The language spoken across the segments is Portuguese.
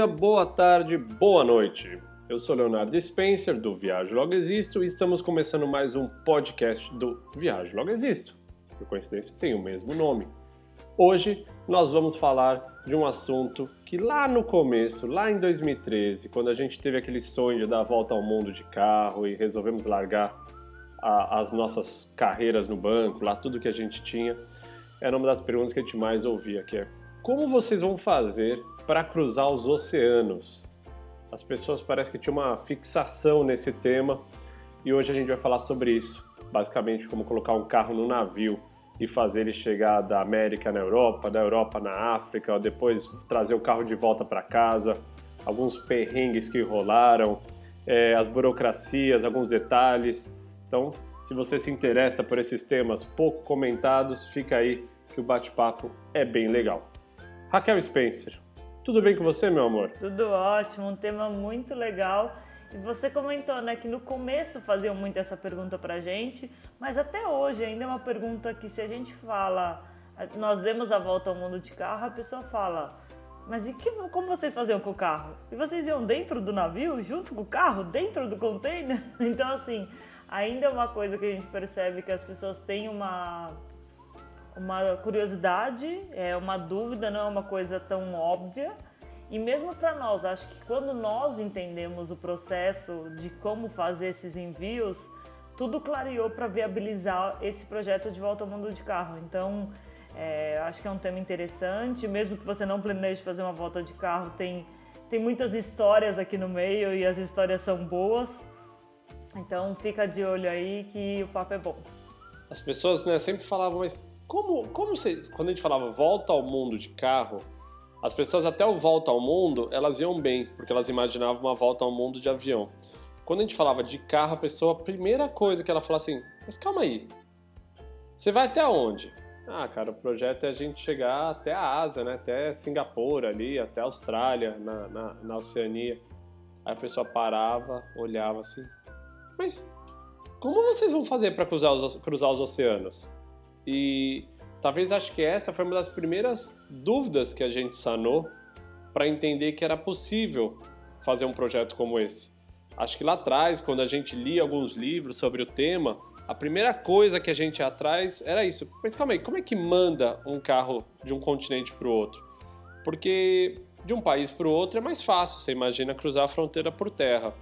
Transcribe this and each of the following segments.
dia, boa tarde, boa noite. Eu sou Leonardo Spencer do Viagem Logo Existo e estamos começando mais um podcast do Viagem Logo Existo. Por coincidência, tem o mesmo nome. Hoje nós vamos falar de um assunto que lá no começo, lá em 2013, quando a gente teve aquele sonho de dar a volta ao mundo de carro e resolvemos largar a, as nossas carreiras no banco, lá tudo que a gente tinha, era uma das perguntas que a gente mais ouvia, que é como vocês vão fazer para cruzar os oceanos? As pessoas parecem que tinham uma fixação nesse tema e hoje a gente vai falar sobre isso. Basicamente, como colocar um carro no navio e fazer ele chegar da América na Europa, da Europa na África, depois trazer o carro de volta para casa, alguns perrengues que rolaram, é, as burocracias, alguns detalhes. Então, se você se interessa por esses temas pouco comentados, fica aí que o bate-papo é bem legal. Raquel Spencer, tudo bem com você, meu amor? Tudo ótimo, um tema muito legal. E você comentou, né, que no começo faziam muito essa pergunta pra gente, mas até hoje ainda é uma pergunta que se a gente fala, nós demos a volta ao mundo de carro, a pessoa fala, mas e que, como vocês faziam com o carro? E vocês iam dentro do navio, junto com o carro, dentro do container? Então, assim, ainda é uma coisa que a gente percebe que as pessoas têm uma uma curiosidade, é uma dúvida, não é uma coisa tão óbvia. E mesmo para nós, acho que quando nós entendemos o processo de como fazer esses envios, tudo clareou para viabilizar esse projeto de volta ao mundo de carro. Então, é, acho que é um tema interessante. Mesmo que você não planeje fazer uma volta de carro, tem, tem muitas histórias aqui no meio e as histórias são boas. Então, fica de olho aí que o papo é bom. As pessoas né, sempre falavam, mas como, como você, quando a gente falava volta ao mundo de carro, as pessoas até o volta ao mundo, elas iam bem, porque elas imaginavam uma volta ao mundo de avião. Quando a gente falava de carro, a pessoa, a primeira coisa que ela falava assim, mas calma aí, você vai até onde? Ah, cara, o projeto é a gente chegar até a Ásia, né? Até Singapura ali, até Austrália, na, na, na Oceania. Aí a pessoa parava, olhava assim, mas como vocês vão fazer para cruzar os, cruzar os oceanos? E talvez acho que essa foi uma das primeiras dúvidas que a gente sanou para entender que era possível fazer um projeto como esse. Acho que lá atrás, quando a gente lia alguns livros sobre o tema, a primeira coisa que a gente ia atrás era isso. Mas calma aí, como é que manda um carro de um continente para o outro? Porque de um país para o outro é mais fácil, você imagina cruzar a fronteira por terra.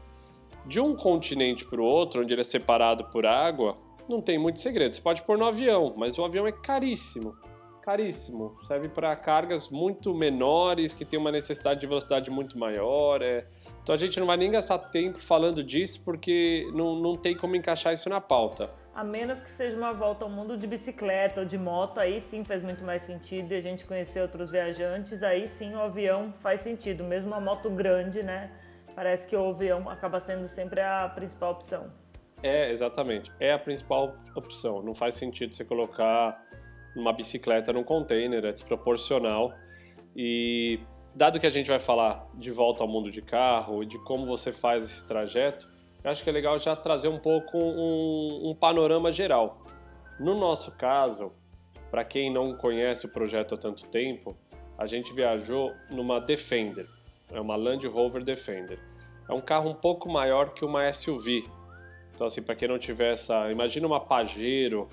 De um continente para o outro, onde ele é separado por água, não tem muito segredo. Você pode pôr no avião, mas o avião é caríssimo. Caríssimo. Serve para cargas muito menores, que tem uma necessidade de velocidade muito maior. É... Então a gente não vai nem gastar tempo falando disso, porque não, não tem como encaixar isso na pauta. A menos que seja uma volta ao mundo de bicicleta ou de moto, aí sim faz muito mais sentido e a gente conhecer outros viajantes, aí sim o avião faz sentido. Mesmo uma moto grande, né? Parece que o avião acaba sendo sempre a principal opção. É, exatamente. É a principal opção. Não faz sentido você colocar uma bicicleta num container, é desproporcional. E dado que a gente vai falar de volta ao mundo de carro e de como você faz esse trajeto, eu acho que é legal já trazer um pouco um, um panorama geral. No nosso caso, para quem não conhece o projeto há tanto tempo, a gente viajou numa Defender, é uma Land Rover Defender. É um carro um pouco maior que uma SUV, então, assim, para quem não tiver essa. Imagina uma Pajero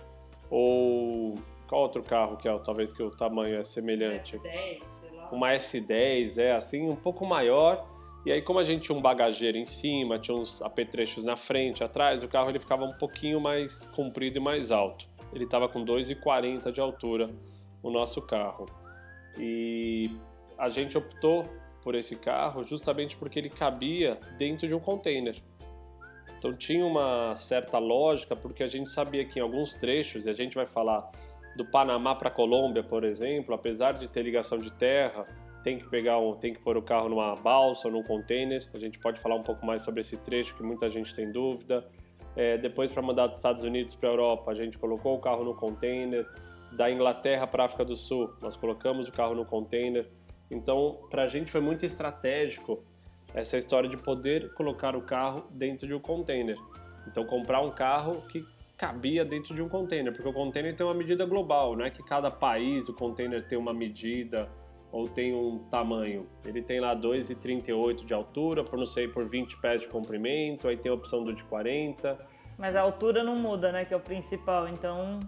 ou. Qual outro carro que é, talvez que o tamanho é semelhante? Uma S10, sei lá. Uma S10, é assim, um pouco maior. E aí, como a gente tinha um bagageiro em cima, tinha uns apetrechos na frente, atrás, o carro ele ficava um pouquinho mais comprido e mais alto. Ele estava com 2,40 de altura, o nosso carro. E a gente optou por esse carro justamente porque ele cabia dentro de um container. Então tinha uma certa lógica, porque a gente sabia que em alguns trechos, e a gente vai falar do Panamá para a Colômbia, por exemplo, apesar de ter ligação de terra, tem que pegar um, tem que pôr o carro numa balsa ou num container. A gente pode falar um pouco mais sobre esse trecho que muita gente tem dúvida. É, depois para mandar dos Estados Unidos para a Europa, a gente colocou o carro no container. Da Inglaterra para a África do Sul, nós colocamos o carro no container. Então, para a gente foi muito estratégico essa história de poder colocar o carro dentro de um container. Então, comprar um carro que cabia dentro de um container, porque o container tem uma medida global, não é que cada país o container tem uma medida ou tem um tamanho. Ele tem lá 2,38 de altura, por não sei, por 20 pés de comprimento, aí tem a opção do de 40. Mas a altura não muda, né, que é o principal, então...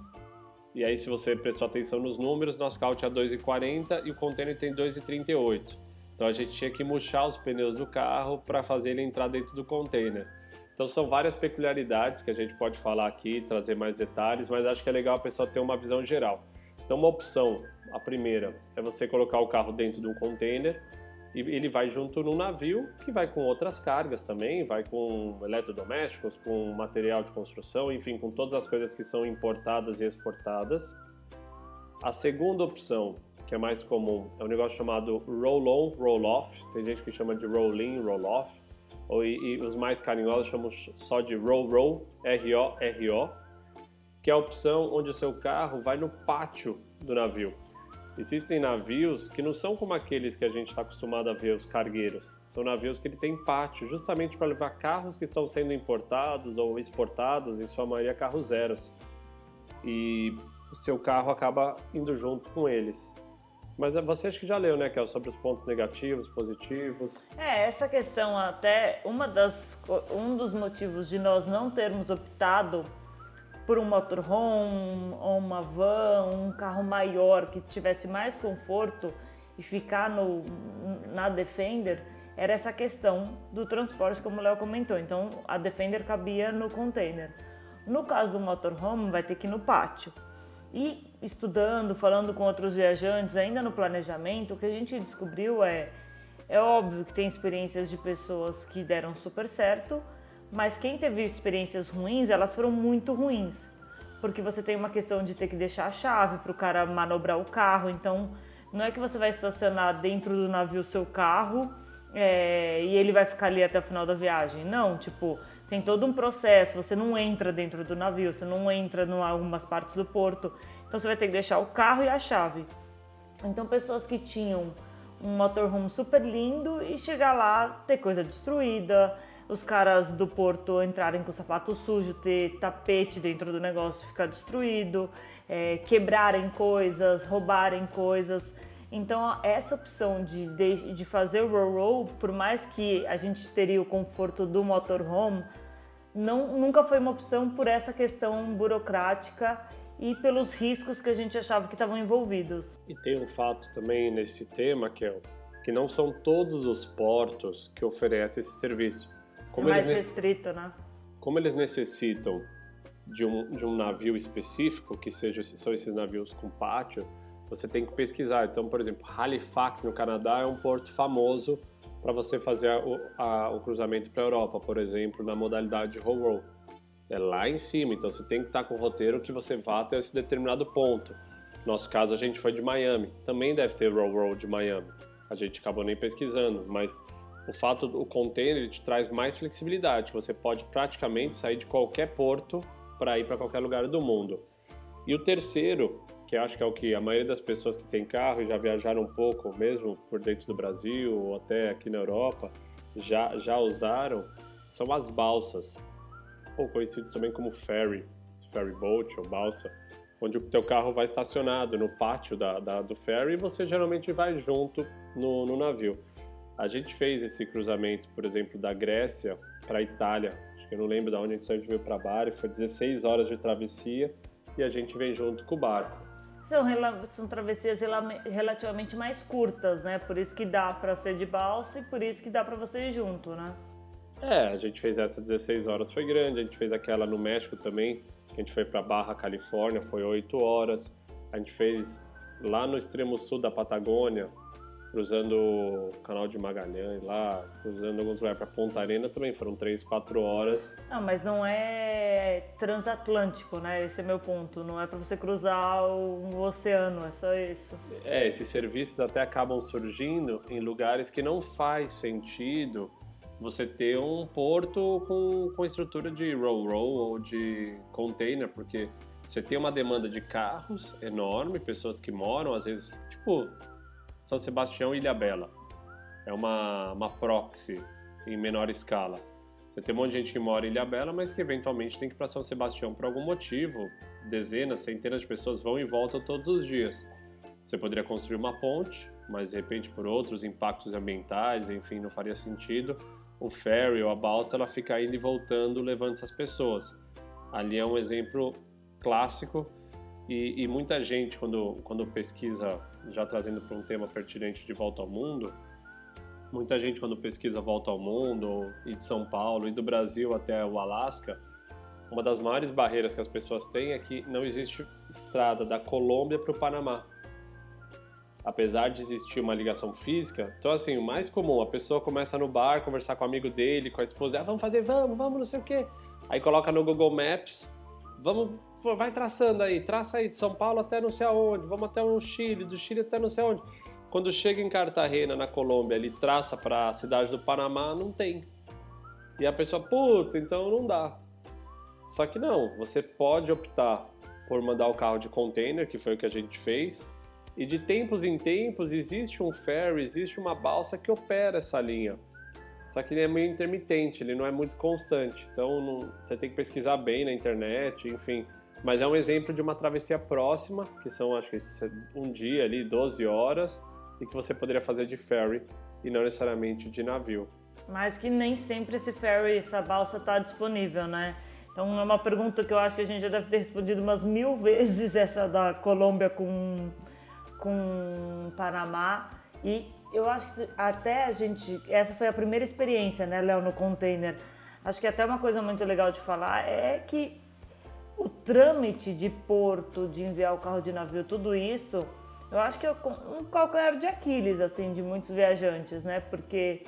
E aí se você prestou atenção nos números, nosso carro tinha 2,40 e o container tem 2,38. Então a gente tinha que murchar os pneus do carro para fazer ele entrar dentro do container. Então são várias peculiaridades que a gente pode falar aqui, trazer mais detalhes, mas acho que é legal a pessoa ter uma visão geral. Então uma opção, a primeira, é você colocar o carro dentro de um container e ele vai junto no navio, que vai com outras cargas também, vai com eletrodomésticos, com material de construção, enfim, com todas as coisas que são importadas e exportadas. A segunda opção, que é mais comum, é um negócio chamado roll-on, roll-off. Tem gente que chama de roll-in, roll-off ou, e, e os mais carinhosos chamam só de roll roll, R-O-R-O, que é a opção onde o seu carro vai no pátio do navio. Existem navios que não são como aqueles que a gente está acostumado a ver, os cargueiros. São navios que ele tem pátio, justamente para levar carros que estão sendo importados ou exportados, em sua maioria carros zeros. E o seu carro acaba indo junto com eles. Mas você acha que já leu, né, é sobre os pontos negativos, positivos? É, essa questão até uma das um dos motivos de nós não termos optado por um motorhome ou uma van, um carro maior que tivesse mais conforto e ficar no na Defender era essa questão do transporte, como o Léo comentou. Então, a Defender cabia no container. No caso do motorhome, vai ter que ir no pátio. E estudando, falando com outros viajantes, ainda no planejamento, o que a gente descobriu é é óbvio que tem experiências de pessoas que deram super certo, mas quem teve experiências ruins, elas foram muito ruins. Porque você tem uma questão de ter que deixar a chave para o cara manobrar o carro, então não é que você vai estacionar dentro do navio seu carro é, e ele vai ficar ali até o final da viagem. Não, tipo, tem todo um processo, você não entra dentro do navio, você não entra em algumas partes do porto, então você vai ter que deixar o carro e a chave. Então pessoas que tinham um motorhome super lindo e chegar lá ter coisa destruída, os caras do porto entrarem com o sapato sujo, ter tapete dentro do negócio ficar destruído, é, quebrarem coisas, roubarem coisas. Então, essa opção de, de, de fazer o roll-roll, por mais que a gente teria o conforto do motorhome, não, nunca foi uma opção por essa questão burocrática e pelos riscos que a gente achava que estavam envolvidos. E tem um fato também nesse tema, que é que não são todos os portos que oferecem esse serviço. Como é mais restrito, né? Como eles necessitam de um, de um navio específico, que seja, são esses navios com pátio, você tem que pesquisar. Então, por exemplo, Halifax, no Canadá, é um porto famoso para você fazer a, a, o cruzamento para a Europa, por exemplo, na modalidade roll-roll. É lá em cima, então você tem que estar tá com o roteiro que você vá até esse determinado ponto. No nosso caso, a gente foi de Miami. Também deve ter roll-roll de Miami. A gente acabou nem pesquisando, mas o fato do container te traz mais flexibilidade. Você pode praticamente sair de qualquer porto para ir para qualquer lugar do mundo. E o terceiro que acho que é o que a maioria das pessoas que tem carro e já viajaram um pouco, mesmo por dentro do Brasil ou até aqui na Europa, já, já usaram, são as balsas, ou conhecidos também como ferry, ferry boat ou balsa, onde o teu carro vai estacionado no pátio da, da do ferry e você geralmente vai junto no, no navio. A gente fez esse cruzamento, por exemplo, da Grécia para a Itália, acho que eu não lembro de onde a gente saiu de veio para Bari, foi 16 horas de travessia e a gente vem junto com o barco. São, são travessias relativamente mais curtas, né? Por isso que dá para ser de balsa e por isso que dá para você ir junto, né? É, a gente fez essa 16 horas, foi grande. A gente fez aquela no México também, que a gente foi para Barra Califórnia, foi 8 horas. A gente fez lá no extremo sul da Patagônia, cruzando o canal de Magalhães lá, cruzando alguns lugares para Ponta Arena também, foram 3, 4 horas. Não, mas não é transatlântico, né? Esse é meu ponto. Não é para você cruzar o oceano, é só isso. É, esses serviços até acabam surgindo em lugares que não faz sentido você ter um porto com, com estrutura de roll-roll ou de container, porque você tem uma demanda de carros enorme, pessoas que moram, às vezes, tipo, são Sebastião e Ilhabela. É uma, uma proxy em menor escala. Você tem um monte de gente que mora em Ilhabela, mas que eventualmente tem que ir para São Sebastião por algum motivo. Dezenas, centenas de pessoas vão e voltam todos os dias. Você poderia construir uma ponte, mas de repente por outros impactos ambientais, enfim, não faria sentido. O ferry ou a balsa, ela fica indo e voltando, levando essas pessoas. Ali é um exemplo clássico e, e muita gente, quando, quando pesquisa, já trazendo para um tema pertinente de volta ao mundo, muita gente quando pesquisa volta ao mundo, e de São Paulo, e do Brasil até o Alasca, uma das maiores barreiras que as pessoas têm é que não existe estrada da Colômbia para o Panamá apesar de existir uma ligação física. Então, assim, o mais comum, a pessoa começa no bar, conversar com o amigo dele, com a esposa, ah, vamos fazer, vamos, vamos, não sei o quê. Aí coloca no Google Maps, vamos, vai traçando aí, traça aí de São Paulo até não sei aonde, vamos até o Chile, do Chile até não sei aonde. Quando chega em Cartagena, na Colômbia, ele traça para a cidade do Panamá, não tem. E a pessoa, putz, então não dá. Só que não, você pode optar por mandar o carro de container, que foi o que a gente fez, e de tempos em tempos existe um ferry, existe uma balsa que opera essa linha. Só que ele é meio intermitente, ele não é muito constante. Então não, você tem que pesquisar bem na internet, enfim. Mas é um exemplo de uma travessia próxima, que são acho que um dia ali, 12 horas, e que você poderia fazer de ferry e não necessariamente de navio. Mas que nem sempre esse ferry, essa balsa está disponível, né? Então é uma pergunta que eu acho que a gente já deve ter respondido umas mil vezes essa da Colômbia com com Panamá e eu acho que até a gente, essa foi a primeira experiência, né, Léo, no container. Acho que até uma coisa muito legal de falar é que o trâmite de porto, de enviar o carro de navio, tudo isso, eu acho que é um calcanhar de Aquiles, assim, de muitos viajantes, né? Porque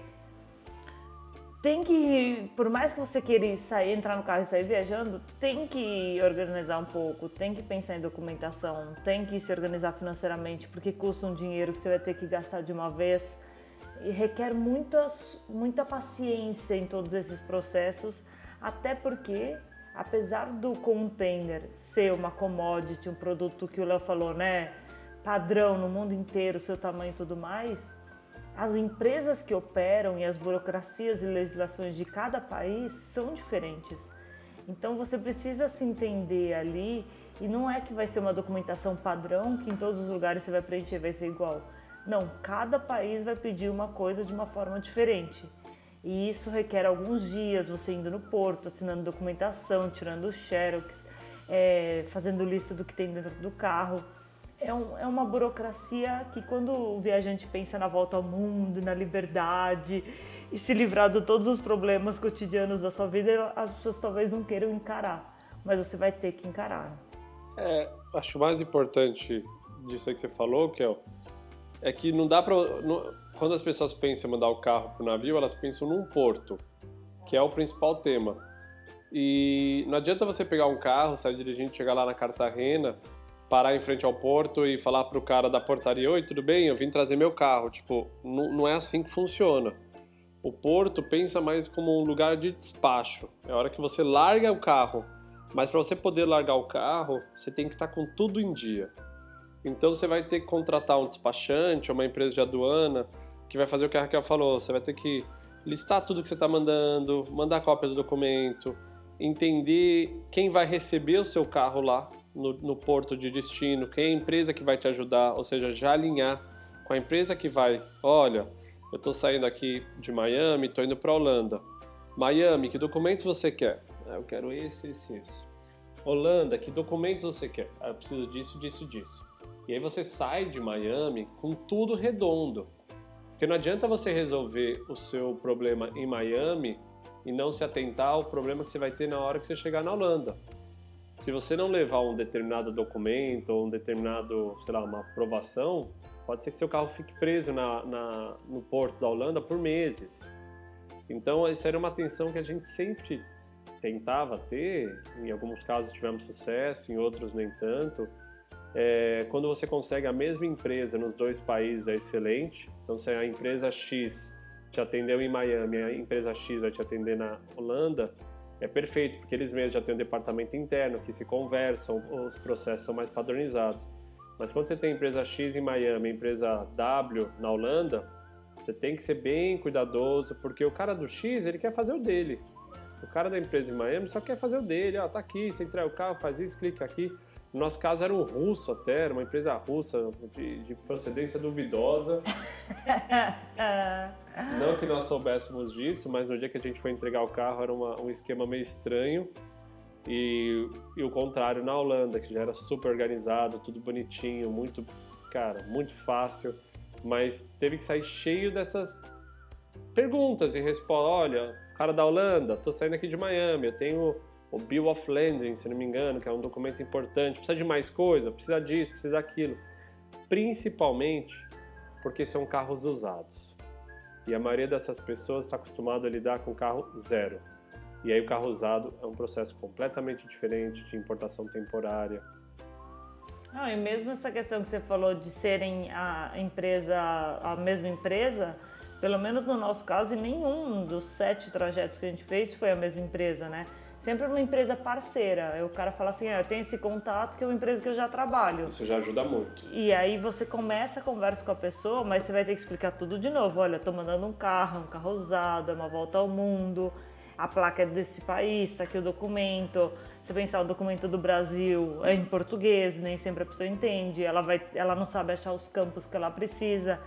tem que, por mais que você queira sair, entrar no carro e sair viajando, tem que organizar um pouco, tem que pensar em documentação, tem que se organizar financeiramente, porque custa um dinheiro que você vai ter que gastar de uma vez e requer muita, muita paciência em todos esses processos, até porque, apesar do container ser uma commodity, um produto que o Léo falou, né, padrão no mundo inteiro, seu tamanho e tudo mais, as empresas que operam e as burocracias e legislações de cada país são diferentes. Então você precisa se entender ali e não é que vai ser uma documentação padrão que em todos os lugares você vai preencher vai ser igual. Não, cada país vai pedir uma coisa de uma forma diferente. E isso requer alguns dias, você indo no porto, assinando documentação, tirando xerox, é, fazendo lista do que tem dentro do carro é, um, é uma burocracia que quando o viajante pensa na volta ao mundo, na liberdade e se livrar de todos os problemas cotidianos da sua vida, as pessoas talvez não queiram encarar, mas você vai ter que encarar. É, acho mais importante disso que você falou, Kel, é que não dá para quando as pessoas pensam em mandar o carro para o navio, elas pensam num porto, que é o principal tema. E não adianta você pegar um carro, sair dirigindo, chegar lá na Cartagena parar em frente ao porto e falar pro cara da portaria: Oi, tudo bem? Eu vim trazer meu carro. Tipo, não, não é assim que funciona. O porto pensa mais como um lugar de despacho. É a hora que você larga o carro. Mas para você poder largar o carro, você tem que estar tá com tudo em dia. Então você vai ter que contratar um despachante, uma empresa de aduana, que vai fazer o que a Raquel falou. Você vai ter que listar tudo que você está mandando, mandar cópia do documento, entender quem vai receber o seu carro lá, no, no porto de destino, quem é a empresa que vai te ajudar, ou seja, já alinhar com a empresa que vai, olha, eu estou saindo aqui de Miami, estou indo para Holanda. Miami, que documentos você quer? Ah, eu quero esse, esse, esse. Holanda, que documentos você quer? Ah, eu preciso disso, disso, disso. E aí você sai de Miami com tudo redondo. Porque não adianta você resolver o seu problema em Miami e não se atentar ao problema que você vai ter na hora que você chegar na Holanda se você não levar um determinado documento ou um determinado, sei lá, uma aprovação, pode ser que seu carro fique preso na, na, no porto da Holanda por meses. Então, isso era uma atenção que a gente sempre tentava ter, em alguns casos tivemos sucesso, em outros nem tanto. É, quando você consegue a mesma empresa nos dois países é excelente. Então, se a empresa X te atendeu em Miami, a empresa X vai te atender na Holanda, é perfeito, porque eles mesmos já têm um departamento interno que se conversam, os processos são mais padronizados. Mas quando você tem empresa X em Miami, empresa W na Holanda, você tem que ser bem cuidadoso, porque o cara do X, ele quer fazer o dele. O cara da empresa em Miami só quer fazer o dele, ó, tá aqui, você entrega o carro, faz isso, clica aqui. No nosso caso era um russo até, era uma empresa russa de, de procedência duvidosa. Não que nós soubéssemos disso, mas no dia que a gente foi entregar o carro era uma, um esquema meio estranho. E, e o contrário na Holanda, que já era super organizado, tudo bonitinho, muito, cara, muito fácil. Mas teve que sair cheio dessas perguntas e respostas. Olha, cara da Holanda, tô saindo aqui de Miami, eu tenho o Bill of Landing, se não me engano, que é um documento importante. Precisa de mais coisa, precisa disso, precisa daquilo. Principalmente porque são carros usados. E a maioria dessas pessoas está acostumada a lidar com carro zero. E aí o carro usado é um processo completamente diferente de importação temporária. Não, e mesmo essa questão que você falou de serem a empresa, a mesma empresa, pelo menos no nosso caso, em nenhum dos sete trajetos que a gente fez foi a mesma empresa, né? Sempre uma empresa parceira. Aí o cara fala assim: ah, eu tenho esse contato que é uma empresa que eu já trabalho. Isso já ajuda muito. E aí você começa a conversa com a pessoa, mas você vai ter que explicar tudo de novo. Olha, tô mandando um carro, um carro usado, é uma volta ao mundo, a placa é desse país, tá aqui o documento. Se pensar o documento do Brasil é em português, nem sempre a pessoa entende, ela, vai, ela não sabe achar os campos que ela precisa.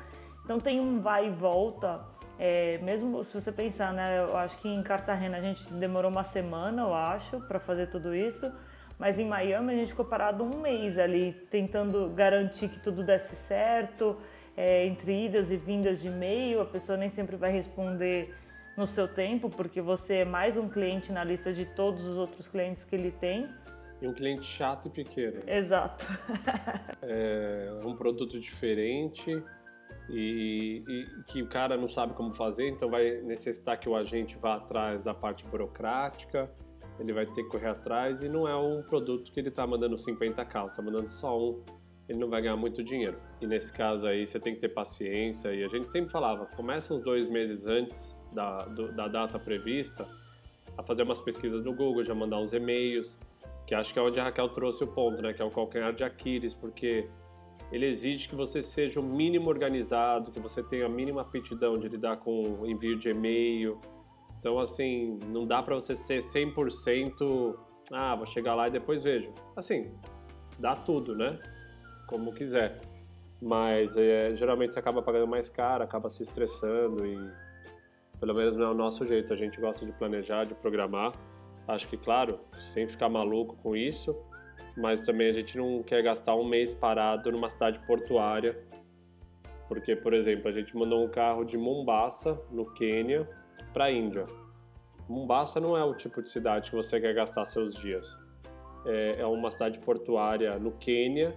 Então tem um vai e volta é, mesmo se você pensar, né, eu acho que em Cartagena a gente demorou uma semana, eu acho, para fazer tudo isso, mas em Miami a gente ficou parado um mês ali, tentando garantir que tudo desse certo, é, entre idas e vindas de e-mail, a pessoa nem sempre vai responder no seu tempo, porque você é mais um cliente na lista de todos os outros clientes que ele tem. E um cliente chato e pequeno. Exato. é um produto diferente e, e, que o cara não sabe como fazer, então vai necessitar que o agente vá atrás da parte burocrática, ele vai ter que correr atrás e não é um produto que ele está mandando 50 carros, está mandando só um, ele não vai ganhar muito dinheiro. E nesse caso aí você tem que ter paciência e a gente sempre falava, começa uns dois meses antes da, do, da data prevista a fazer umas pesquisas no Google, já mandar uns e-mails, que acho que é onde a Raquel trouxe o ponto, né, que é o calcanhar de Aquiles, porque ele exige que você seja o mínimo organizado, que você tenha a mínima aptidão de lidar com envio de e-mail. Então, assim, não dá para você ser 100%, ah, vou chegar lá e depois vejo. Assim, dá tudo, né? Como quiser. Mas é, geralmente você acaba pagando mais caro, acaba se estressando e pelo menos não é o nosso jeito. A gente gosta de planejar, de programar. Acho que, claro, sem ficar maluco com isso, mas também a gente não quer gastar um mês parado numa cidade portuária, porque, por exemplo, a gente mandou um carro de Mombasa, no Quênia, para a Índia. Mombasa não é o tipo de cidade que você quer gastar seus dias. É, é uma cidade portuária no Quênia,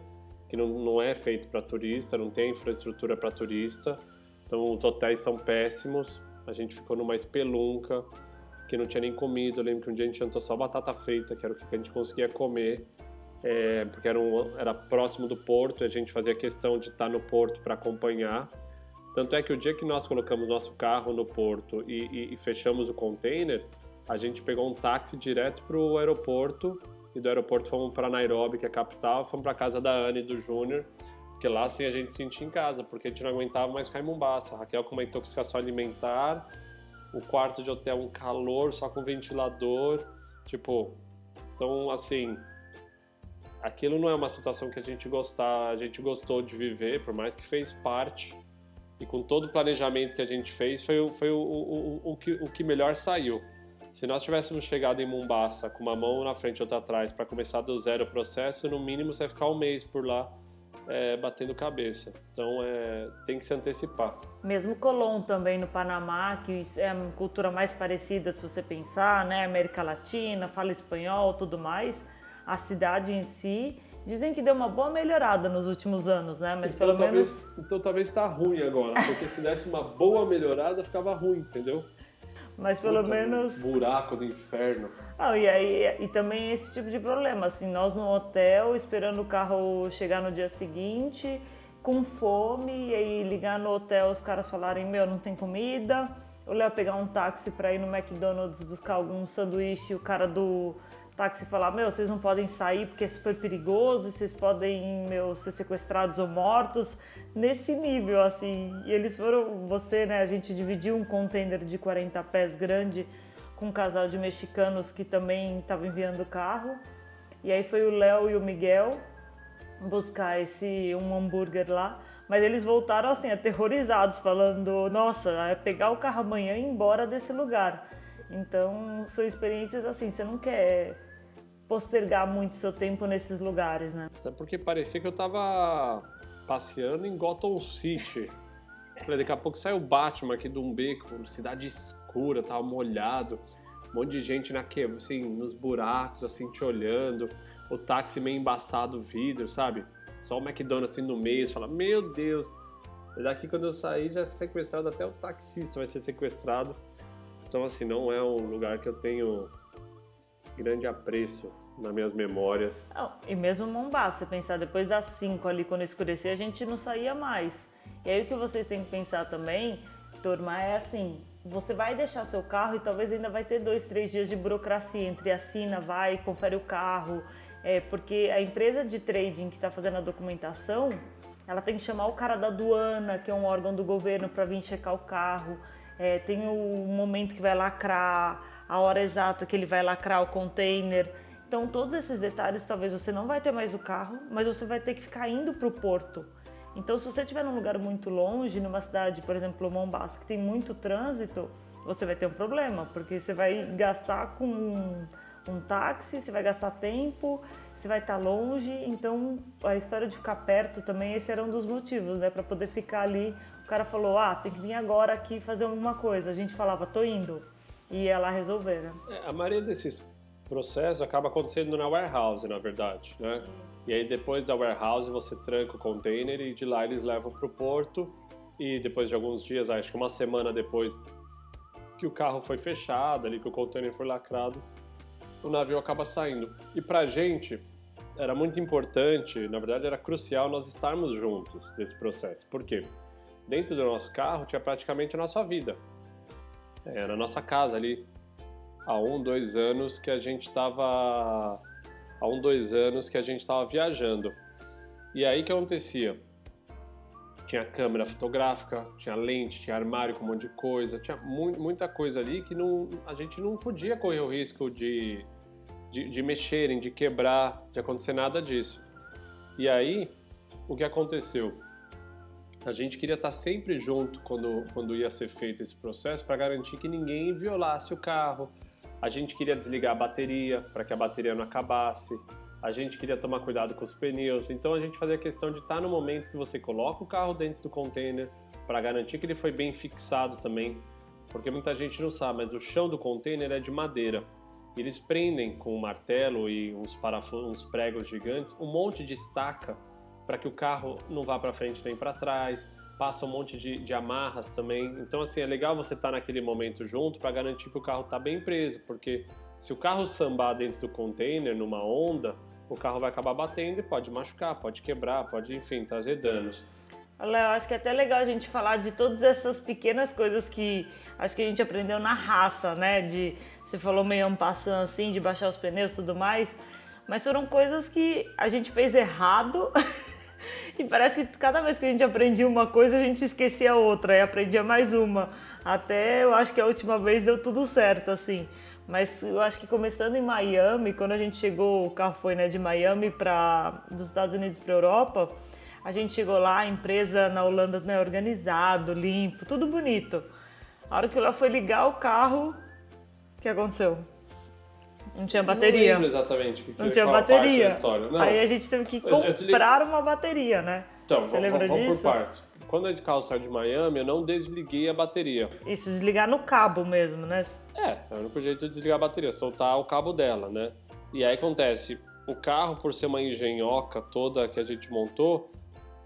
que não, não é feito para turista, não tem infraestrutura para turista, então os hotéis são péssimos. A gente ficou numa espelunca que não tinha nem comida. Eu lembro que um dia a gente jantou só batata frita, que era o que a gente conseguia comer é, porque era, um, era próximo do porto e a gente fazia questão de estar no porto para acompanhar. Tanto é que o dia que nós colocamos nosso carro no porto e, e, e fechamos o container, a gente pegou um táxi direto para o aeroporto e do aeroporto fomos para Nairobi, que é a capital, fomos para casa da Anne e do Júnior, porque lá sim a gente se sentia em casa, porque a gente não aguentava mais ficar em Mombasa. A Raquel com uma intoxicação alimentar, o quarto de hotel um calor, só com ventilador, tipo, então assim, aquilo não é uma situação que a gente gostar, a gente gostou de viver, por mais que fez parte e com todo o planejamento que a gente fez foi, foi o, o, o, o, que, o que melhor saiu. Se nós tivéssemos chegado em Mombasa com uma mão na frente e outra atrás para começar do zero o processo, no mínimo você vai ficar um mês por lá é, batendo cabeça. Então é, tem que se antecipar. Mesmo Colón também no Panamá, que é uma cultura mais parecida se você pensar, né? América Latina, fala espanhol, tudo mais a cidade em si. Dizem que deu uma boa melhorada nos últimos anos, né? Mas então, pelo talvez, menos. Então talvez tá ruim agora, porque se desse uma boa melhorada, ficava ruim, entendeu? Mas pelo Puta, menos. Buraco do inferno. Ah, e aí e também esse tipo de problema, assim, nós no hotel, esperando o carro chegar no dia seguinte, com fome, e aí ligar no hotel, os caras falarem, meu, não tem comida. O Léo pegar um táxi para ir no McDonald's buscar algum sanduíche, o cara do táxi falar, meu, vocês não podem sair porque é super perigoso, vocês podem, meu, ser sequestrados ou mortos, nesse nível, assim. E eles foram, você, né, a gente dividiu um container de 40 pés grande com um casal de mexicanos que também estava enviando carro. E aí foi o Léo e o Miguel buscar esse um hambúrguer lá. Mas eles voltaram assim, aterrorizados, falando: Nossa, é pegar o carro amanhã e ir embora desse lugar. Então, são experiências assim, você não quer postergar muito seu tempo nesses lugares, né? Até porque parecia que eu tava passeando em Gotham City. Falei, daqui a pouco sai o Batman aqui de um beco, cidade escura, tava molhado, um monte de gente na que, assim, nos buracos, assim, te olhando, o táxi meio embaçado vidro, sabe? Só o McDonald's assim no meio, você fala, meu Deus. Daqui quando eu sair já é sequestrado, até o taxista vai ser sequestrado. Então assim, não é um lugar que eu tenho grande apreço nas minhas memórias. Não, e mesmo Mombasa, você pensar depois das 5 ali quando escurecer, a gente não saía mais. E aí o que vocês têm que pensar também, turma, é assim, você vai deixar seu carro e talvez ainda vai ter dois, três dias de burocracia entre assina, vai, confere o carro, é, porque a empresa de trading que está fazendo a documentação, ela tem que chamar o cara da aduana, que é um órgão do governo, para vir checar o carro. É, tem o momento que vai lacrar, a hora exata que ele vai lacrar o container. Então, todos esses detalhes, talvez você não vai ter mais o carro, mas você vai ter que ficar indo para o porto. Então, se você estiver num lugar muito longe, numa cidade, por exemplo, Mombasa, que tem muito trânsito, você vai ter um problema, porque você vai gastar com um táxi, você vai gastar tempo, você vai estar longe, então a história de ficar perto também, esse era um dos motivos, né? Para poder ficar ali. O cara falou: ah, tem que vir agora aqui fazer alguma coisa. A gente falava: tô indo. E ia lá resolver, né? É, a maioria desses processos acaba acontecendo na warehouse, na verdade, né? E aí depois da warehouse você tranca o container e de lá eles levam para o porto e depois de alguns dias, acho que uma semana depois que o carro foi fechado, ali que o container foi lacrado, o navio acaba saindo. E pra gente era muito importante, na verdade era crucial nós estarmos juntos nesse processo. Por quê? Dentro do nosso carro tinha praticamente a nossa vida. Era a nossa casa ali. Há um, dois anos que a gente estava. Há um, dois anos que a gente estava viajando. E aí que acontecia? Tinha câmera fotográfica, tinha lente, tinha armário com um monte de coisa, tinha mu muita coisa ali que não, a gente não podia correr o risco de de, de mexerem, de quebrar, de acontecer nada disso. E aí, o que aconteceu? A gente queria estar sempre junto quando, quando ia ser feito esse processo para garantir que ninguém violasse o carro. A gente queria desligar a bateria para que a bateria não acabasse. A gente queria tomar cuidado com os pneus. Então a gente fazia questão de estar no momento que você coloca o carro dentro do container para garantir que ele foi bem fixado também. Porque muita gente não sabe, mas o chão do container é de madeira eles prendem com um martelo e uns uns pregos gigantes, um monte de estaca para que o carro não vá para frente nem para trás. Passa um monte de, de, amarras também. Então, assim, é legal você estar tá naquele momento junto para garantir que o carro está bem preso, porque se o carro sambar dentro do container, numa onda, o carro vai acabar batendo e pode machucar, pode quebrar, pode, enfim, trazer danos. Léo, acho que é até legal a gente falar de todas essas pequenas coisas que acho que a gente aprendeu na raça, né? De você falou meio um passando assim, de baixar os pneus e tudo mais. Mas foram coisas que a gente fez errado. e parece que cada vez que a gente aprendia uma coisa, a gente esquecia outra e aprendia mais uma. Até eu acho que a última vez deu tudo certo, assim. Mas eu acho que começando em Miami, quando a gente chegou, o carro foi né, de Miami para dos Estados Unidos para Europa, a gente chegou lá, a empresa na Holanda né, organizado, limpo, tudo bonito. A hora que ela foi ligar o carro, que aconteceu? Não tinha bateria. Não lembro exatamente. Que não tinha bateria. Aí a gente teve que comprar uma bateria, né? Então, Você vamos, lembra vamos disso? por partes. Quando a carro saiu de Miami, eu não desliguei a bateria. Isso, desligar no cabo mesmo, né? É, é o único jeito de desligar a bateria, soltar o cabo dela, né? E aí acontece, o carro, por ser uma engenhoca toda que a gente montou,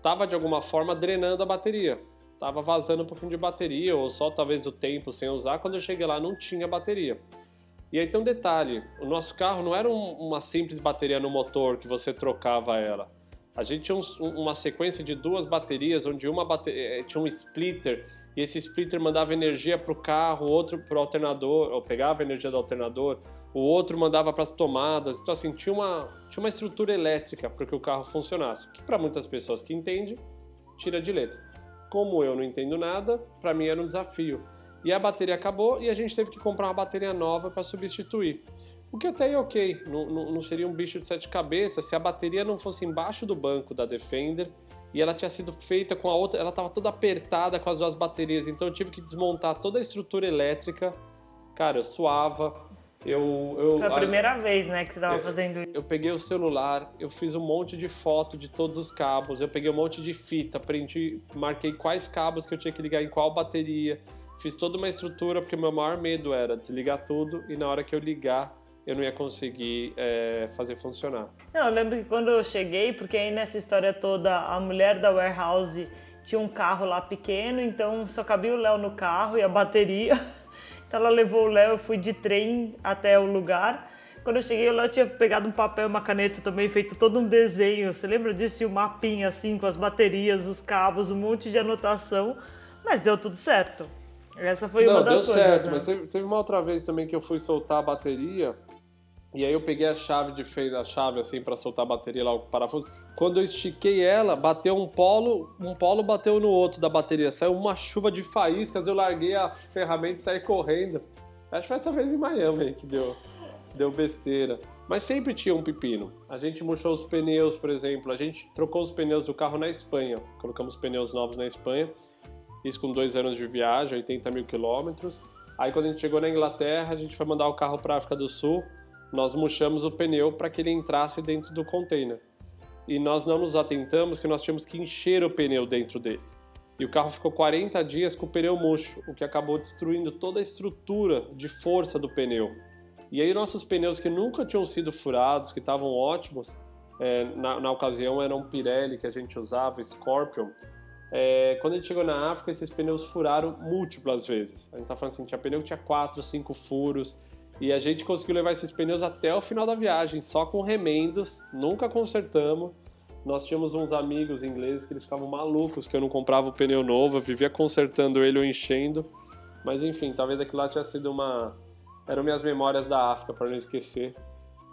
tava de alguma forma drenando a bateria tava vazando um pouquinho de bateria, ou só talvez o tempo sem usar. Quando eu cheguei lá, não tinha bateria. E aí tem um detalhe: o nosso carro não era um, uma simples bateria no motor que você trocava ela. A gente tinha um, uma sequência de duas baterias, onde uma bateria, eh, tinha um splitter, e esse splitter mandava energia para o carro, outro para o alternador, ou pegava energia do alternador, o outro mandava para as tomadas. Então, assim, tinha uma, tinha uma estrutura elétrica para que o carro funcionasse, que para muitas pessoas que entendem, tira de letra. Como eu não entendo nada, para mim era um desafio. E a bateria acabou e a gente teve que comprar uma bateria nova para substituir. O que até é ok, não, não, não, seria um bicho de sete cabeças se a bateria não fosse embaixo do banco da Defender e ela tinha sido feita com a outra, ela estava toda apertada com as duas baterias, então eu tive que desmontar toda a estrutura elétrica. Cara, eu suava, eu, eu, Foi a primeira vez, né, que você estava fazendo isso. Eu peguei o celular, eu fiz um monte de foto de todos os cabos, eu peguei um monte de fita, prendi, marquei quais cabos que eu tinha que ligar em qual bateria, fiz toda uma estrutura, porque meu maior medo era desligar tudo e na hora que eu ligar eu não ia conseguir é, fazer funcionar. Não, eu lembro que quando eu cheguei, porque aí nessa história toda a mulher da warehouse tinha um carro lá pequeno, então só cabia o Léo no carro e a bateria. Então ela levou o Léo, eu fui de trem até o lugar. Quando eu cheguei, o Léo tinha pegado um papel e uma caneta também, feito todo um desenho. Você lembra disso? Um mapinha assim, com as baterias, os cabos, um monte de anotação. Mas deu tudo certo. Essa foi Não, uma das coisas. Não, deu certo, né? mas teve, teve uma outra vez também que eu fui soltar a bateria e aí eu peguei a chave de fez a chave assim para soltar a bateria lá o parafuso. Quando eu estiquei ela, bateu um polo, um polo bateu no outro da bateria. Saiu uma chuva de faíscas, eu larguei a ferramenta e saí correndo. Acho que foi essa vez em Miami que deu deu besteira. Mas sempre tinha um pepino. A gente murchou os pneus, por exemplo. A gente trocou os pneus do carro na Espanha. Colocamos pneus novos na Espanha. Isso com dois anos de viagem, 80 mil quilômetros. Aí quando a gente chegou na Inglaterra, a gente foi mandar o carro para África do Sul nós murchamos o pneu para que ele entrasse dentro do container. E nós não nos atentamos que nós tínhamos que encher o pneu dentro dele. E o carro ficou 40 dias com o pneu murcho, o que acabou destruindo toda a estrutura de força do pneu. E aí nossos pneus que nunca tinham sido furados, que estavam ótimos, é, na, na, ocasião eram Pirelli que a gente usava, Scorpion. É, quando a gente chegou na África, esses pneus furaram múltiplas vezes. A gente tá falando assim, tinha pneu que tinha 4, 5 furos, e a gente conseguiu levar esses pneus até o final da viagem, só com remendos, nunca consertamos. Nós tínhamos uns amigos ingleses que eles ficavam malucos que eu não comprava o pneu novo, eu vivia consertando ele ou enchendo. Mas enfim, talvez aquilo lá tinha sido uma. Eram minhas memórias da África, para não esquecer.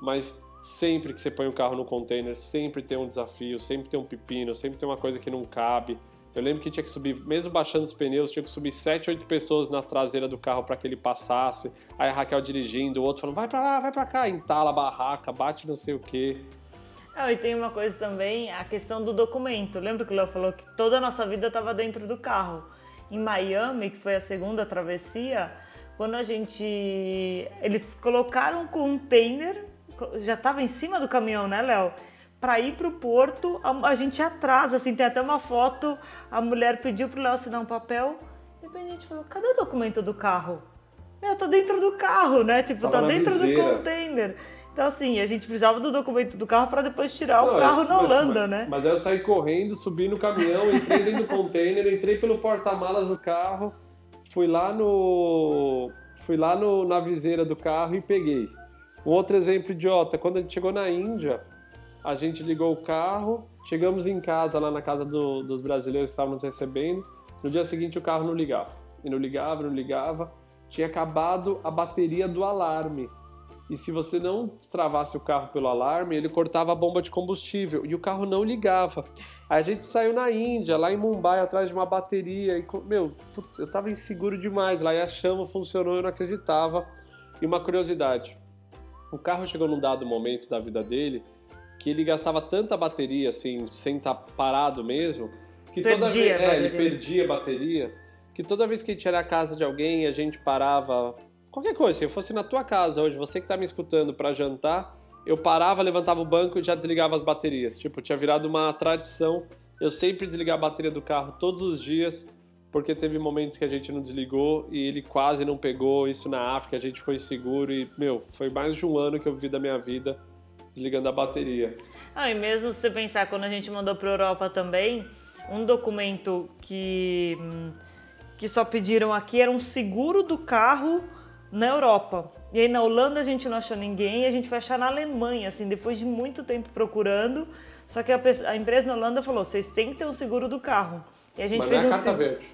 Mas sempre que você põe o carro no container, sempre tem um desafio, sempre tem um pepino, sempre tem uma coisa que não cabe. Eu lembro que tinha que subir, mesmo baixando os pneus, tinha que subir 7, 8 pessoas na traseira do carro para que ele passasse. Aí a Raquel dirigindo, o outro falando, vai para lá, vai para cá, entala a barraca, bate não sei o quê. Ah, e tem uma coisa também, a questão do documento. Lembra que o Léo falou que toda a nossa vida estava dentro do carro. Em Miami, que foi a segunda travessia, quando a gente. Eles colocaram um container, já estava em cima do caminhão, né, Léo? Para ir pro porto, a, a, gente atrasa, assim, tem até uma foto, a mulher pediu pro Léo assinar um papel, e a gente falou, cadê o documento do carro? Meu, tá dentro do carro, né? Tipo, Tava tá dentro viseira. do container. Então, assim, a gente precisava do documento do carro para depois tirar Não, o carro na Holanda, mas, né? Mas aí eu saí correndo, subi no caminhão, entrei dentro do container, entrei pelo porta-malas do carro, fui lá no. fui lá no, na viseira do carro e peguei. Um outro exemplo idiota, quando a gente chegou na Índia, a gente ligou o carro, chegamos em casa, lá na casa do, dos brasileiros que estavam nos recebendo. No dia seguinte o carro não ligava. E não ligava, não ligava. Tinha acabado a bateria do alarme. E se você não travasse o carro pelo alarme, ele cortava a bomba de combustível e o carro não ligava. Aí a gente saiu na Índia, lá em Mumbai, atrás de uma bateria. E, meu, putz, eu tava inseguro demais lá e a chama funcionou, eu não acreditava. E uma curiosidade: o carro chegou num dado momento da vida dele que ele gastava tanta bateria, assim, sem estar tá parado mesmo, que perdia toda vez. É, ele perdia a bateria. Que toda vez que a gente era a casa de alguém a gente parava. Qualquer coisa, se eu fosse na tua casa hoje, você que tá me escutando para jantar, eu parava, levantava o banco e já desligava as baterias. Tipo, tinha virado uma tradição eu sempre desligar a bateria do carro todos os dias, porque teve momentos que a gente não desligou e ele quase não pegou. Isso na África, a gente ficou inseguro e, meu, foi mais de um ano que eu vivi da minha vida desligando a bateria. Ah, e mesmo se você pensar, quando a gente mandou para a Europa também, um documento que, que só pediram aqui era um seguro do carro na Europa. E aí na Holanda a gente não achou ninguém a gente foi achar na Alemanha, assim, depois de muito tempo procurando. Só que a, pessoa, a empresa na Holanda falou: vocês têm que ter um seguro do carro. E a gente Mas fez não é um a carta seguro... verde.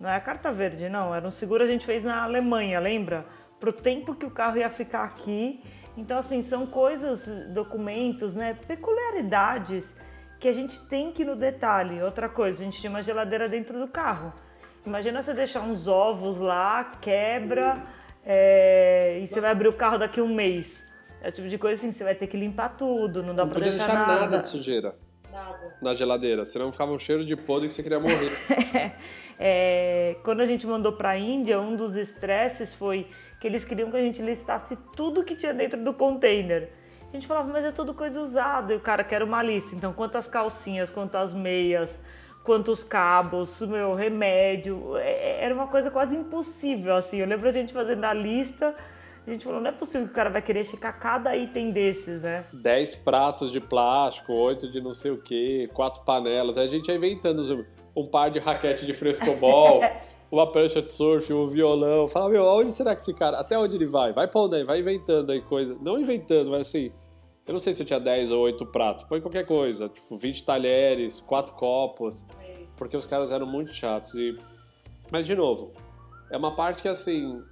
Não é a carta verde, não. Era um seguro a gente fez na Alemanha, lembra? Pro tempo que o carro ia ficar aqui então, assim, são coisas, documentos, né, peculiaridades que a gente tem que ir no detalhe. Outra coisa, a gente tinha uma geladeira dentro do carro. Imagina você deixar uns ovos lá, quebra é, e você vai abrir o carro daqui a um mês. É o tipo de coisa assim, você vai ter que limpar tudo, não dá não pra podia deixar, deixar nada. nada de sujeira Nada. na geladeira, senão ficava um cheiro de podre que você queria morrer. É, quando a gente mandou para a Índia, um dos estresses foi que eles queriam que a gente listasse tudo que tinha dentro do container. A gente falava, mas é tudo coisa usada. E o cara quer uma lista. Então, quantas calcinhas, quantas meias, quantos cabos, meu remédio. É, era uma coisa quase impossível, assim. Eu lembro a gente fazendo a lista. A gente falou, não é possível que o cara vai querer checar cada item desses, né? 10 pratos de plástico, 8 de não sei o que, quatro panelas. Aí a gente ia inventando um par de raquete de frescobol, uma prancha de surf, um violão. Fala, meu, aonde será que esse cara. Até onde ele vai? Vai pra onde aí? Vai inventando aí coisa. Não inventando, mas assim. Eu não sei se eu tinha 10 ou 8 pratos. Põe qualquer coisa. Tipo, 20 talheres, 4 copos. Porque os caras eram muito chatos. E... Mas, de novo, é uma parte que, assim,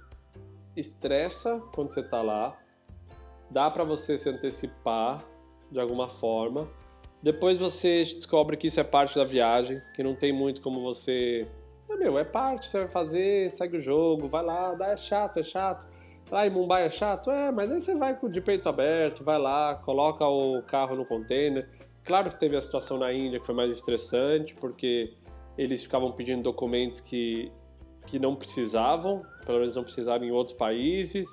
estressa quando você tá lá. Dá pra você se antecipar de alguma forma. Depois você descobre que isso é parte da viagem, que não tem muito como você. É, meu, é parte, você vai fazer, segue o jogo, vai lá, dá, é chato, é chato. Lá em Mumbai é chato? É, mas aí você vai de peito aberto, vai lá, coloca o carro no container. Claro que teve a situação na Índia que foi mais estressante, porque eles ficavam pedindo documentos que, que não precisavam, pelo menos não precisavam em outros países.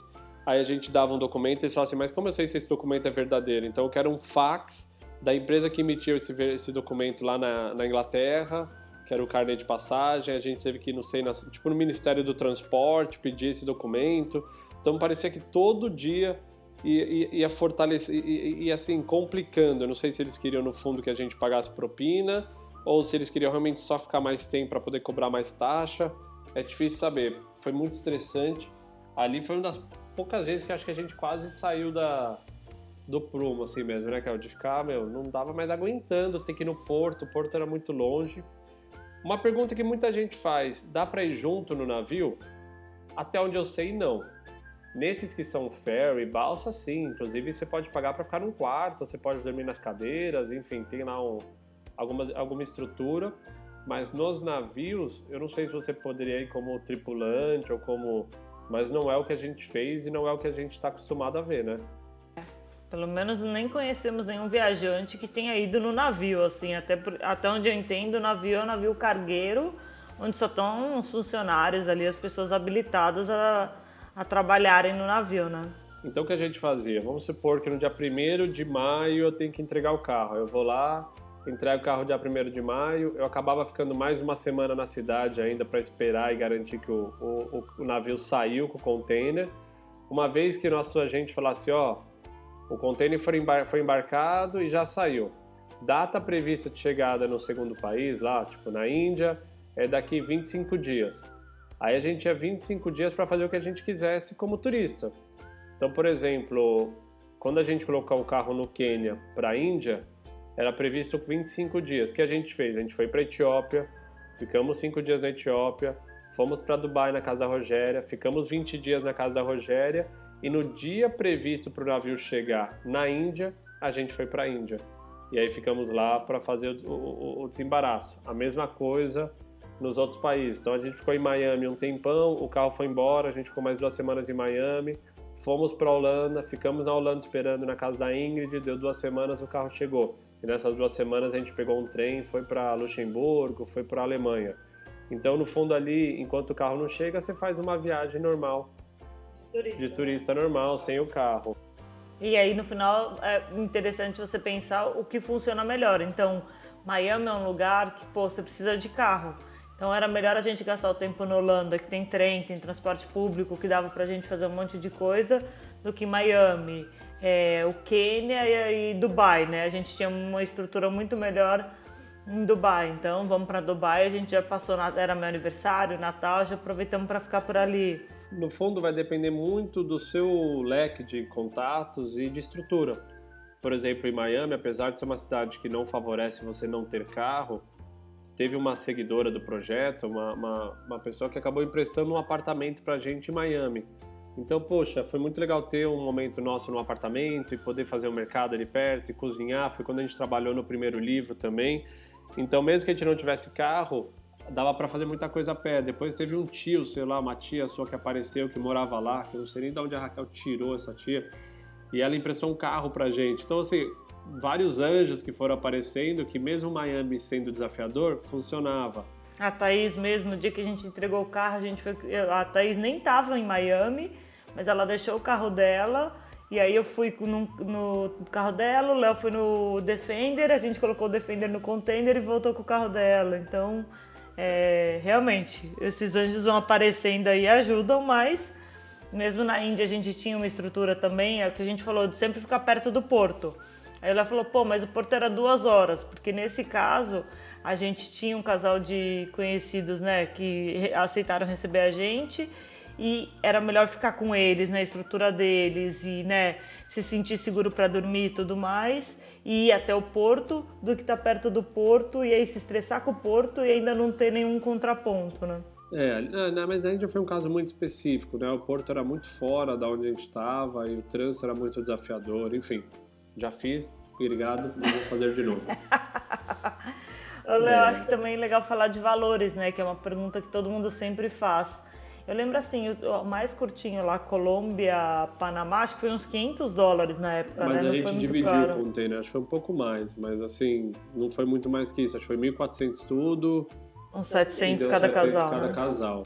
Aí a gente dava um documento e eles falavam assim, mas como eu sei se esse documento é verdadeiro? Então eu quero um fax da empresa que emitiu esse, esse documento lá na, na Inglaterra, que era o carnê de passagem. A gente teve que ir, não sei, na- tipo no Ministério do Transporte, pedir esse documento. Então parecia que todo dia ia, ia, ia fortalecer, e ia assim, complicando. Eu não sei se eles queriam no fundo que a gente pagasse propina, ou se eles queriam realmente só ficar mais tempo para poder cobrar mais taxa. É difícil saber. Foi muito estressante. Ali foi uma das poucas vezes que acho que a gente quase saiu da, do prumo, assim mesmo, né, Carol? De ficar, meu, não dava mais aguentando ter que ir no porto, o porto era muito longe. Uma pergunta que muita gente faz: dá para ir junto no navio? Até onde eu sei, não. Nesses que são ferry, balsa, sim. Inclusive, você pode pagar para ficar num quarto, você pode dormir nas cadeiras, enfim, tem lá um, alguma, alguma estrutura. Mas nos navios, eu não sei se você poderia ir como tripulante ou como. Mas não é o que a gente fez e não é o que a gente está acostumado a ver, né? Pelo menos nem conhecemos nenhum viajante que tenha ido no navio, assim, até, até onde eu entendo, o navio é um navio cargueiro, onde só estão os funcionários ali, as pessoas habilitadas a, a trabalharem no navio, né? Então o que a gente fazia? Vamos supor que no dia 1 de maio eu tenho que entregar o carro. Eu vou lá, entrego o carro dia 1 de maio, eu acabava ficando mais uma semana na cidade ainda para esperar e garantir que o, o- o navio saiu com o container. Uma vez que nosso agente falasse, ó, o container foi, embar- foi embarcado e já saiu. Data prevista de chegada no segundo país, lá, tipo na Índia, é daqui 25 dias. Aí a gente tinha 25 dias para fazer o que a gente quisesse como turista. Então, por exemplo, quando a gente colocou o carro no Quênia para a Índia, era previsto 25 dias. O que a gente fez? A gente foi para Etiópia, ficamos 5 dias na Etiópia, fomos para Dubai na casa da Rogéria, ficamos 20 dias na casa da Rogéria e no dia previsto para o navio chegar na Índia, a gente foi para a Índia. E aí ficamos lá para fazer o, o- o desembaraço. A mesma coisa nos outros países. Então a gente ficou em Miami um tempão, o carro foi embora, a gente ficou mais duas semanas em Miami, fomos para Holanda, ficamos na Holanda esperando na casa da Ingrid, deu duas semanas o carro chegou. E nessas duas semanas a gente pegou um trem, foi para Luxemburgo, foi para Alemanha. Então no fundo ali, enquanto o carro não chega, você faz uma viagem normal de turista normal, sem o carro. E aí, no final, é interessante você pensar o que funciona melhor. Então, Miami é um lugar que, pô, você precisa de carro. Então, era melhor a gente gastar o tempo na Holanda, que tem trem, tem transporte público, que dava pra gente fazer um monte de coisa, do que Miami, é, o Quênia e, e Dubai, né? A gente tinha uma estrutura muito melhor em Dubai. Então, vamos pra Dubai, a gente já passou, na, era meu aniversário, Natal, já aproveitamos para ficar por ali. No fundo, vai depender muito do seu leque de contatos e de estrutura. Por exemplo, em Miami, apesar de ser uma cidade que não favorece você não ter carro, teve uma seguidora do projeto, uma, uma, uma pessoa que acabou emprestando um apartamento pra gente em Miami. Então, poxa, foi muito legal ter um momento nosso no apartamento e poder fazer o mercado ali perto e cozinhar. Foi quando a gente trabalhou no primeiro livro também. Então, mesmo que a gente não tivesse carro, dava para fazer muita coisa a pé. Depois teve um tio, sei lá, uma tia sua que apareceu, que morava lá, que eu não sei nem de onde a Raquel tirou essa tia, e ela emprestou um carro pra gente. Então, assim, vários anjos que foram aparecendo, que mesmo Miami sendo desafiador, funcionava. A Thaís mesmo, no dia que a gente entregou o carro, a gente foi. A Thaís nem estava em Miami, mas ela deixou o carro dela. E aí eu fui no, no carro dela, o Léo foi no Defender, a gente colocou o Defender no container e voltou com o carro dela. Então, é, realmente, esses anjos vão aparecendo aí e ajudam, mas mesmo na Índia a gente tinha uma estrutura também, é o que a gente falou, de sempre ficar perto do porto. Aí ela falou, pô, mas o porto era duas horas, porque nesse caso a gente tinha um casal de conhecidos, né, que aceitaram receber a gente e era melhor ficar com eles, na né, estrutura deles e, né, se sentir seguro para dormir e tudo mais e ir até o porto do que estar tá perto do porto e aí se estressar com o porto e ainda não ter nenhum contraponto, né? É, não, mas a Índia foi um caso muito específico, né? O porto era muito fora da onde a gente estava e o trânsito era muito desafiador, enfim. Já fiz, obrigado, não vou fazer de novo. Eu é. acho que também é legal falar de valores, né? Que é uma pergunta que todo mundo sempre faz. Eu lembro assim, o mais curtinho lá, Colômbia, Panamá, acho que foi uns 500 dólares na época, mas né? Mas a gente dividiu o container, acho que foi um pouco mais, mas assim, não foi muito mais que isso, acho que foi 1.400 tudo. Uns 700 cada 700 casal. cada né? casal.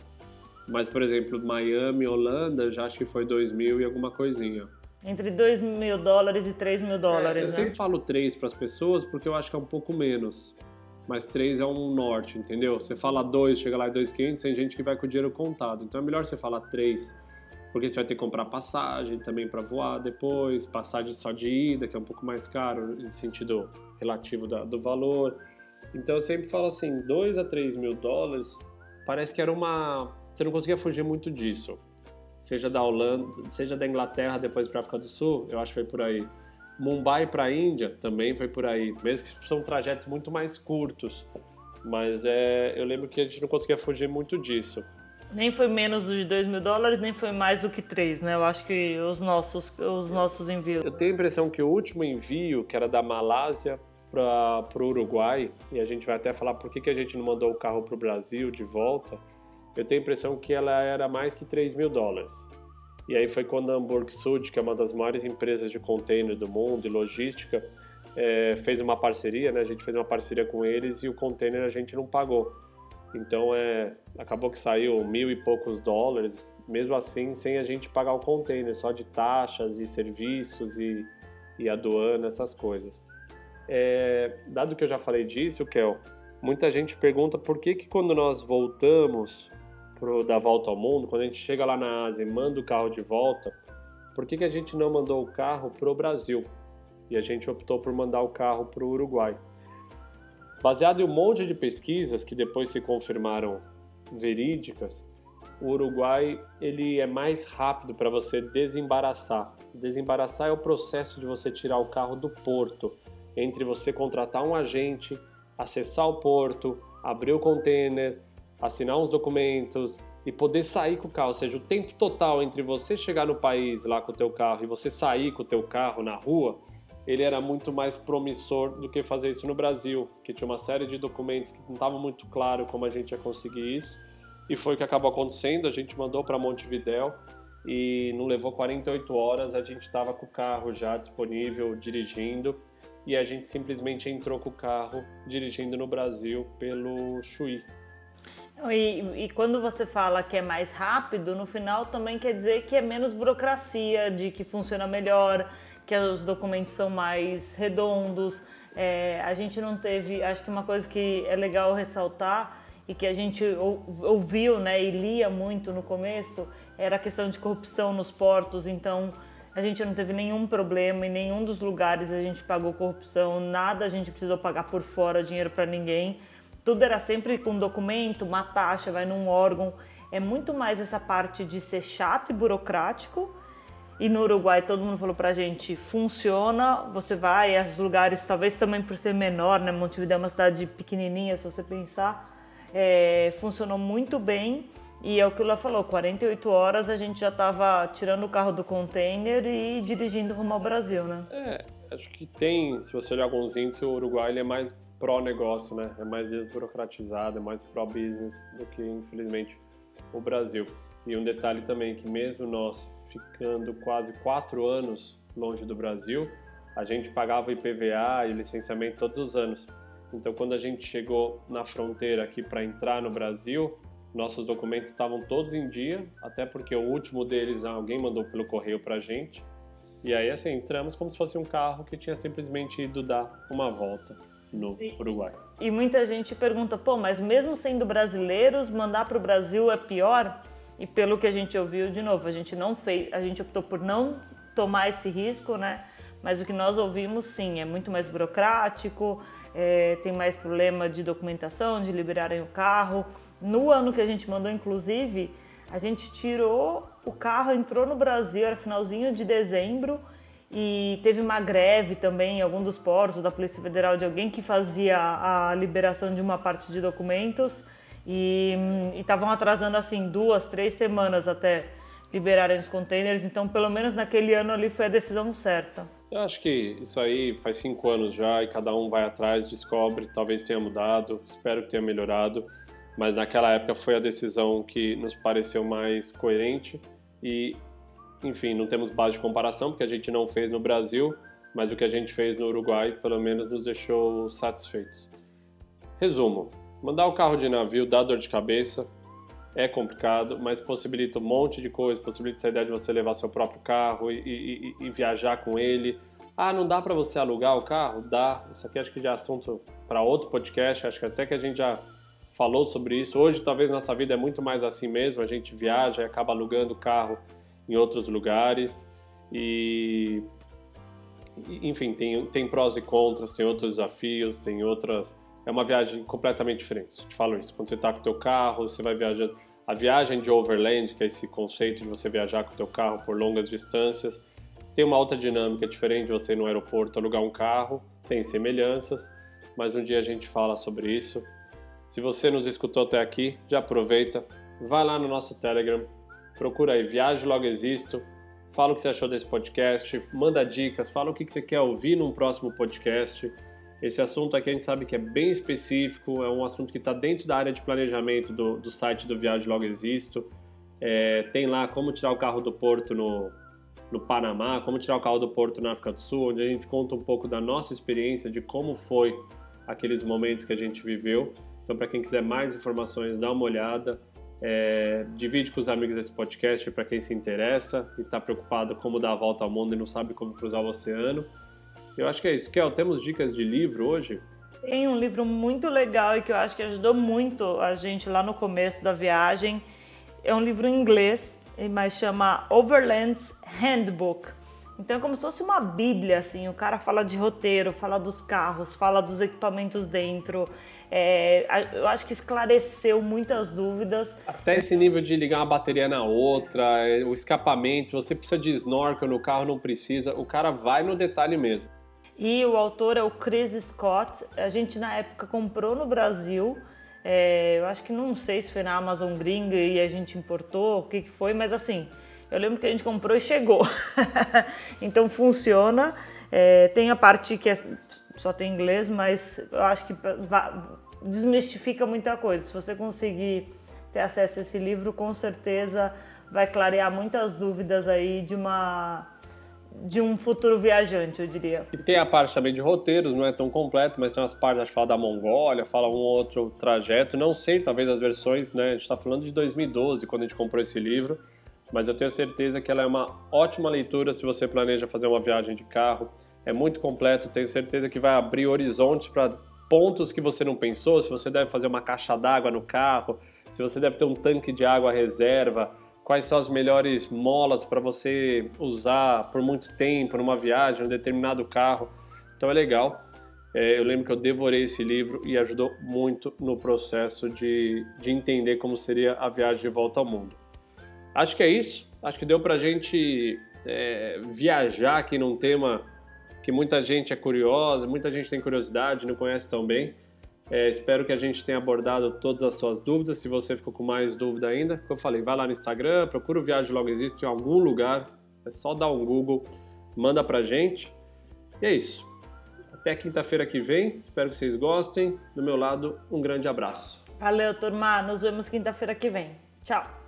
Mas, por exemplo, Miami, Holanda, já acho que foi 2 mil e alguma coisinha. Entre 2 mil dólares e 3 mil dólares, é, Eu né? sempre falo 3 para as pessoas porque eu acho que é um pouco menos. Mas 3 é um norte, entendeu? Você fala 2, chega lá em 2,500, tem gente que vai com o dinheiro contado. Então é melhor você falar 3, porque você vai ter que comprar passagem também para voar depois, passagem só de ida, que é um pouco mais caro em sentido relativo da, do valor. Então eu sempre falo assim, 2 a 3 mil dólares, parece que era uma... Você não conseguia fugir muito disso seja da Holanda, seja da Inglaterra depois para África do Sul, eu acho que foi por aí. Mumbai para a Índia também foi por aí, mesmo que são trajetos muito mais curtos, mas é, eu lembro que a gente não conseguia fugir muito disso. Nem foi menos de 2 mil dólares, nem foi mais do que 3, né? Eu acho que os nossos, os nossos envios. Eu tenho a impressão que o último envio, que era da Malásia para o Uruguai, e a gente vai até falar por que, que a gente não mandou o carro para o Brasil de volta, eu tenho a impressão que ela era mais que 3 mil dólares. E aí foi quando a Hamburg Sud, que é uma das maiores empresas de container do mundo e logística, é, fez uma parceria, né? A gente fez uma parceria com eles e o container a gente não pagou. Então é, acabou que saiu mil e poucos dólares, mesmo assim sem a gente pagar o container, só de taxas e serviços e, e aduana, essas coisas. É, dado que eu já falei disso, Kel, muita gente pergunta por que, que quando nós voltamos pro, da volta ao mundo, quando a gente chega lá na Ásia e manda o carro de volta, por que, que a gente não mandou o carro para o Brasil? E a gente optou por mandar o carro para o Uruguai. Baseado em um monte de pesquisas que depois se confirmaram verídicas, o Uruguai ele é mais rápido para você desembaraçar. Desembaraçar é o processo de você tirar o carro do porto, entre você contratar um agente, acessar o porto, abrir o container, assinar uns documentos e poder sair com o carro, ou seja, o tempo total entre você chegar no país lá com o teu carro e você sair com o teu carro na rua, ele era muito mais promissor do que fazer isso no Brasil, que tinha uma série de documentos que não estava muito claro como a gente ia conseguir isso. E foi o que acabou acontecendo, a gente mandou para Montevidéu e não levou 48 horas, a gente estava com o carro já disponível, dirigindo, e a gente simplesmente entrou com o carro dirigindo no Brasil pelo Chuí, e, e, quando você fala que é mais rápido, no final também quer dizer que é menos burocracia, de que funciona melhor, que os documentos são mais redondos. É, a gente não teve, acho que uma coisa que é legal ressaltar e que a gente ouviu né, e lia muito no começo era a questão de corrupção nos portos. Então a gente não teve nenhum problema em nenhum dos lugares a gente pagou corrupção, nada a gente precisou pagar por fora dinheiro para ninguém tudo era sempre com documento, uma taxa, vai num órgão. É muito mais essa parte de ser chato e burocrático. E no Uruguai todo mundo falou pra gente, funciona, você vai, esses lugares, talvez também por ser menor, né? Montevideo é uma cidade pequenininha, se você pensar, é, funcionou muito bem. E é o que o Lá falou, 48 horas a gente já estava tirando o carro do container e dirigindo rumo ao Brasil, né? É, acho que tem, se você olhar alguns índices, o Uruguai é mais pró-negócio, né? É mais desburocratizado, é mais pró-business do que, infelizmente, o Brasil. E um detalhe também que mesmo nós ficando quase quatro anos longe do Brasil, a gente pagava IPVA e licenciamento todos os anos. Então, quando a gente chegou na fronteira aqui para entrar no Brasil, nossos documentos estavam todos em dia, até porque o último deles alguém mandou pelo correio para a gente. E aí, assim, entramos como se fosse um carro que tinha simplesmente ido dar uma volta no Uruguai. E muita gente pergunta, pô, mas mesmo sendo brasileiros, mandar para o Brasil é pior? E pelo que a gente ouviu, de novo, a gente não fez, a gente optou por não tomar esse risco, né? Mas o que nós ouvimos, sim, é muito mais burocrático, é, tem mais problema de documentação, de liberarem o carro. No ano que a gente mandou, inclusive, a gente tirou o carro, entrou no Brasil, era finalzinho de dezembro, e teve uma greve também em algum dos portos da Polícia Federal de alguém que fazia a liberação de uma parte de documentos e estavam atrasando assim duas, três semanas até liberarem os containers. Então, pelo menos naquele ano ali foi a decisão certa. Eu acho que isso aí faz cinco anos já e cada um vai atrás, descobre, talvez tenha mudado, espero que tenha melhorado, mas naquela época foi a decisão que nos pareceu mais coerente e enfim, não temos base de comparação porque a gente não fez no Brasil, mas o que a gente fez no Uruguai pelo menos nos deixou satisfeitos. Resumo: mandar o carro de navio dá dor de cabeça, é complicado, mas possibilita um monte de coisa, possibilita essa ideia de você levar seu próprio carro e, e, e viajar com ele. Ah, não dá para você alugar o carro? Dá. Isso aqui acho que já é assunto para outro podcast, acho que até que a gente já falou sobre isso. Hoje talvez nossa vida é muito mais assim mesmo, a gente viaja e acaba alugando o carro em outros lugares e enfim, tem, tem prós e contras, tem outros desafios, tem outras. É uma viagem completamente diferente. Eu te falo isso. Quando você está com o teu carro, você vai viajando. A viagem de overland, que é esse conceito de você viajar com o teu carro por longas distâncias, tem uma outra dinâmica diferente de você ir no aeroporto alugar um carro, tem semelhanças, mas um dia a gente fala sobre isso. Se você nos escutou até aqui, já aproveita, vai lá no nosso Telegram, procura aí Viagem Logo Existo, fala o que você achou desse podcast, manda dicas, fala o que você quer ouvir num próximo podcast. Esse assunto aqui a gente sabe que é bem específico, é um assunto que está dentro da área de planejamento do, do site do Viagem Logo Existo. É, tem lá como tirar o carro do porto no, no Panamá, como tirar o carro do porto na África do Sul, onde a gente conta um pouco da nossa experiência, de como foi aqueles momentos que a gente viveu. Então, para quem quiser mais informações, dá uma olhada. É, divide com os amigos esse podcast para quem se interessa e está preocupado como dar a volta ao mundo e não sabe como cruzar o oceano. Eu acho que é isso. Kel, temos dicas de livro hoje? Tem um livro muito legal e que eu acho que ajudou muito a gente lá no começo da viagem. É um livro em inglês, mas chama Overland's Handbook. Então é como se fosse uma bíblia, assim. O cara fala de roteiro, fala dos carros, fala dos equipamentos dentro. É, eu acho que esclareceu muitas dúvidas. Até esse nível de ligar uma bateria na outra, é, o escapamento, se você precisa de snorkel no carro, não precisa, o cara vai no detalhe mesmo. E o autor é o Chris Scott. A gente na época comprou no Brasil. É, eu acho que não sei se foi na Amazon gringa e a gente importou, o que, que foi, mas assim, eu lembro que a gente comprou e chegou. então funciona. É, tem a parte que é, só tem inglês, mas eu acho que desmistifica muita coisa. Se você conseguir ter acesso a esse livro, com certeza vai clarear muitas dúvidas aí de uma de um futuro viajante, eu diria. E tem a parte também de roteiros, não é tão completo, mas tem umas partes, acho que fala da Mongólia, fala um outro trajeto, não sei, talvez as versões, né, a gente está falando de 2012, quando a gente comprou esse livro, mas eu tenho certeza que ela é uma ótima leitura se você planeja fazer uma viagem de carro, é muito completo, tenho certeza que vai abrir horizontes para pontos que você não pensou, se você deve fazer uma caixa d'água no carro, se você deve ter um tanque de água reserva, quais são as melhores molas para você usar por muito tempo numa viagem, um determinado carro. Então é legal. É, eu lembro que eu devorei esse livro e ajudou muito no processo de, de entender como seria a viagem de volta ao mundo. Acho que é isso. Acho que deu para a gente é, viajar aqui num tema que muita gente é curiosa, muita gente tem curiosidade, não conhece tão bem. É, espero que a gente tenha abordado todas as suas dúvidas. Se você ficou com mais dúvida ainda, como eu falei, vai lá no Instagram, procura o Viagem Logo Existe em algum lugar. É só dar um Google, manda pra gente. E é isso. Até quinta-feira que vem. Espero que vocês gostem. Do meu lado, um grande abraço. Valeu, turma. Nos vemos quinta-feira que vem. Tchau.